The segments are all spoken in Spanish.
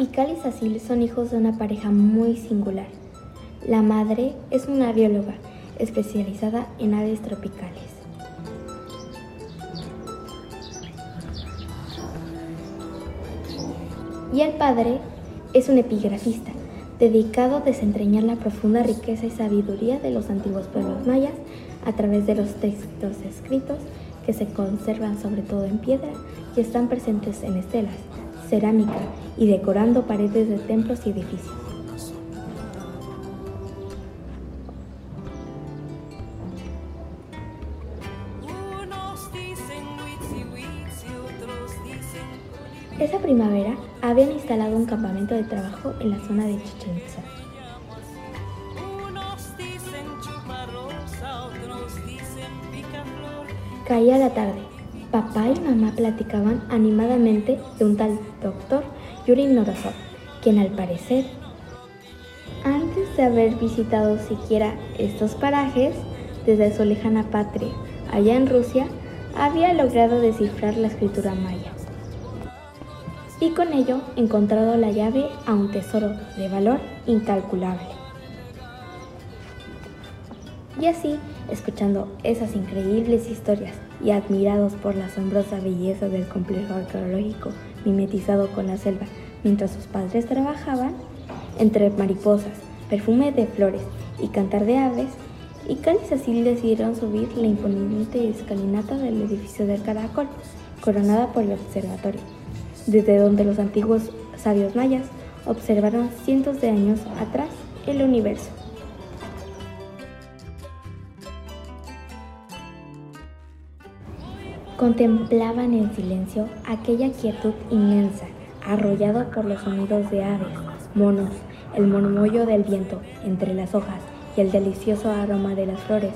Y Cecil son hijos de una pareja muy singular. La madre es una bióloga especializada en aves tropicales. Y el padre es un epigrafista dedicado a desentrañar la profunda riqueza y sabiduría de los antiguos pueblos mayas a través de los textos escritos que se conservan sobre todo en piedra y están presentes en estelas, cerámica y decorando paredes de templos y edificios. Esa primavera habían instalado un campamento de trabajo en la zona de Chichen Itza. Caía la tarde. Papá y mamá platicaban animadamente de un tal doctor Yuri Norosov, quien al parecer, antes de haber visitado siquiera estos parajes, desde su lejana patria, allá en Rusia, había logrado descifrar la escritura maya y con ello encontrado la llave a un tesoro de valor incalculable. Y así, escuchando esas increíbles historias y admirados por la asombrosa belleza del complejo arqueológico mimetizado con la selva mientras sus padres trabajaban, entre mariposas, perfume de flores y cantar de aves, y Cal y Cecil decidieron subir la imponente escalinata del edificio del Caracol, coronada por el observatorio desde donde los antiguos sabios mayas observaron cientos de años atrás el universo. Contemplaban en silencio aquella quietud inmensa, arrollada por los sonidos de aves, monos, el murmullo del viento entre las hojas y el delicioso aroma de las flores,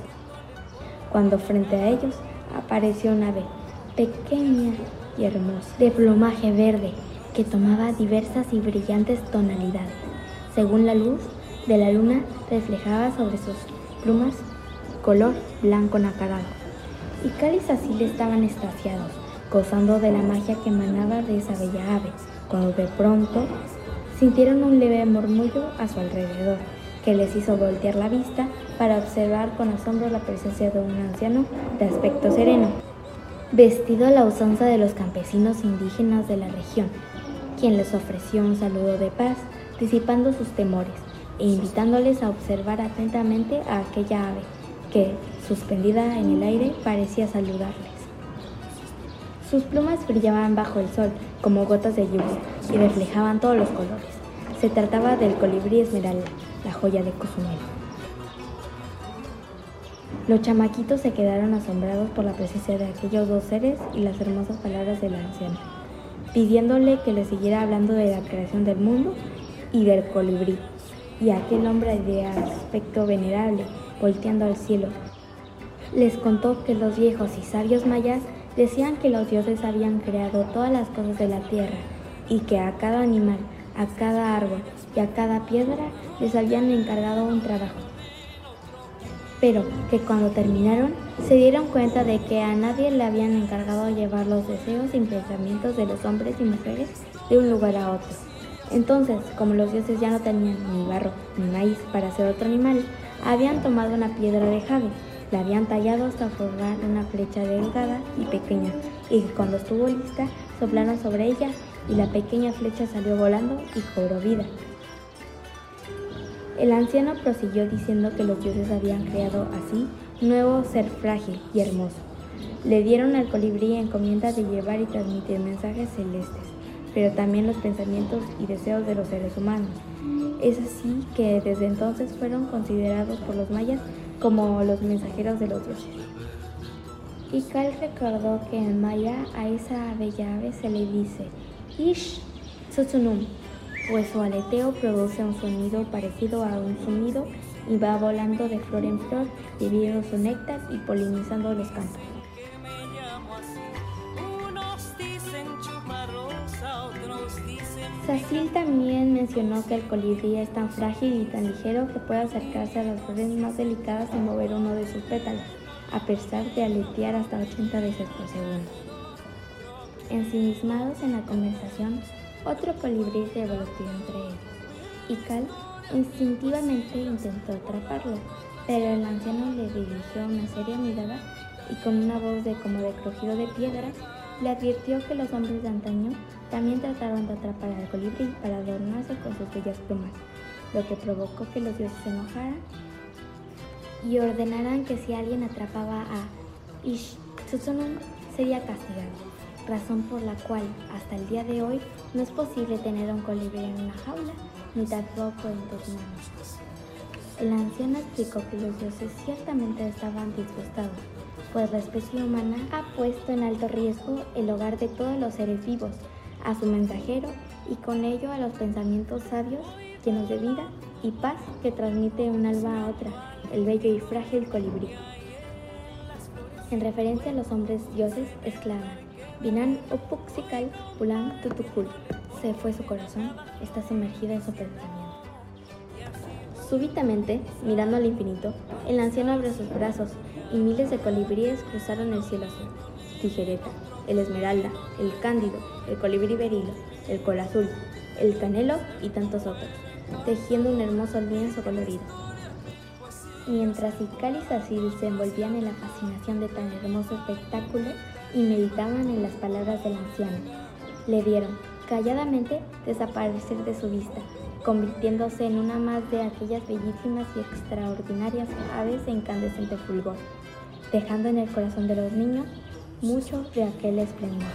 cuando frente a ellos apareció un ave pequeña y hermosa, de plumaje verde, que tomaba diversas y brillantes tonalidades, según la luz de la luna reflejaba sobre sus plumas color blanco nacarado. Y y Cecil estaban extasiados, gozando de la magia que emanaba de esa bella ave, cuando de pronto sintieron un leve murmullo a su alrededor, que les hizo voltear la vista para observar con asombro la presencia de un anciano de aspecto sereno vestido a la usanza de los campesinos indígenas de la región, quien les ofreció un saludo de paz, disipando sus temores e invitándoles a observar atentamente a aquella ave que, suspendida en el aire, parecía saludarles. Sus plumas brillaban bajo el sol como gotas de lluvia y reflejaban todos los colores. Se trataba del colibrí esmeralda, la joya de Cozumel. Los chamaquitos se quedaron asombrados por la presencia de aquellos dos seres y las hermosas palabras de la anciana, pidiéndole que le siguiera hablando de la creación del mundo y del colibrí, y aquel hombre de aspecto venerable, volteando al cielo. Les contó que los viejos y sabios mayas decían que los dioses habían creado todas las cosas de la tierra y que a cada animal, a cada árbol y a cada piedra les habían encargado un trabajo pero que cuando terminaron se dieron cuenta de que a nadie le habían encargado llevar los deseos y pensamientos de los hombres y mujeres de un lugar a otro. Entonces, como los dioses ya no tenían ni barro ni maíz para hacer otro animal, habían tomado una piedra de jade, la habían tallado hasta formar una flecha delgada y pequeña, y cuando estuvo lista, soplaron sobre ella y la pequeña flecha salió volando y cobró vida. El anciano prosiguió diciendo que los dioses habían creado así nuevo ser frágil y hermoso. Le dieron al colibrí encomienda de llevar y transmitir mensajes celestes, pero también los pensamientos y deseos de los seres humanos. Es así que desde entonces fueron considerados por los mayas como los mensajeros de los dioses. Y Cal recordó que en maya a esa bella ave se le dice Ish Tsutsunum, pues su aleteo produce un sonido parecido a un sonido y va volando de flor en flor, bebiendo su néctar y polinizando los campos. Sacil también mencionó que el colibrí es tan frágil y tan ligero que puede acercarse a las flores más delicadas y mover uno de sus pétalos, a pesar de aletear hasta 80 veces por segundo. Ensimismados en la conversación, Otro colibrí se volteó entre ellos, y Cal instintivamente intentó atraparlo, pero el anciano le dirigió una seria mirada y con una voz de como de crujido de piedra, le advirtió que los hombres de antaño también trataron de atrapar al colibrí para adornarse con sus bellas plumas, lo que provocó que los dioses se enojaran y ordenaran que si alguien atrapaba a Ish sería castigado, razón por la cual hasta el día de hoy no es posible tener un colibrí en una jaula ni tampoco en tus manos. El anciano explicó que los dioses ciertamente estaban disgustados, pues la especie humana ha puesto en alto riesgo el hogar de todos los seres vivos, a su mensajero y con ello a los pensamientos sabios llenos de vida y paz que transmite un alma a otra, el bello y frágil colibrí. En referencia a los hombres dioses, exclaman, Binan Upuxikal Pulan Tutukul. Se fue su corazón, está sumergido en su pensamiento. Súbitamente, mirando al infinito, el anciano abrió sus brazos y miles de colibríes cruzaron el cielo azul. Tijereta, el esmeralda, el cándido, el colibrí berilo, el col azul, el canelo y tantos otros, tejiendo un hermoso lienzo colorido. Mientras Ical y Sacil se envolvían en la fascinación de tan hermoso espectáculo y meditaban en las palabras del anciano, le vieron, calladamente, desaparecer de su vista, convirtiéndose en una más de aquellas bellísimas y extraordinarias aves de incandescente fulgor, dejando en el corazón de los niños mucho de aquel esplendor.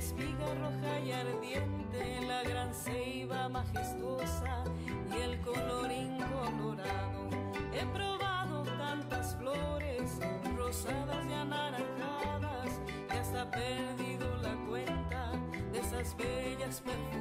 espiga roja ardiente, la gran ceiba majestuosa y el colorín colorado. He probado tantas flores, rosadas y anaranjadas, que hasta he perdido la cuenta de esas bellas perfumadas.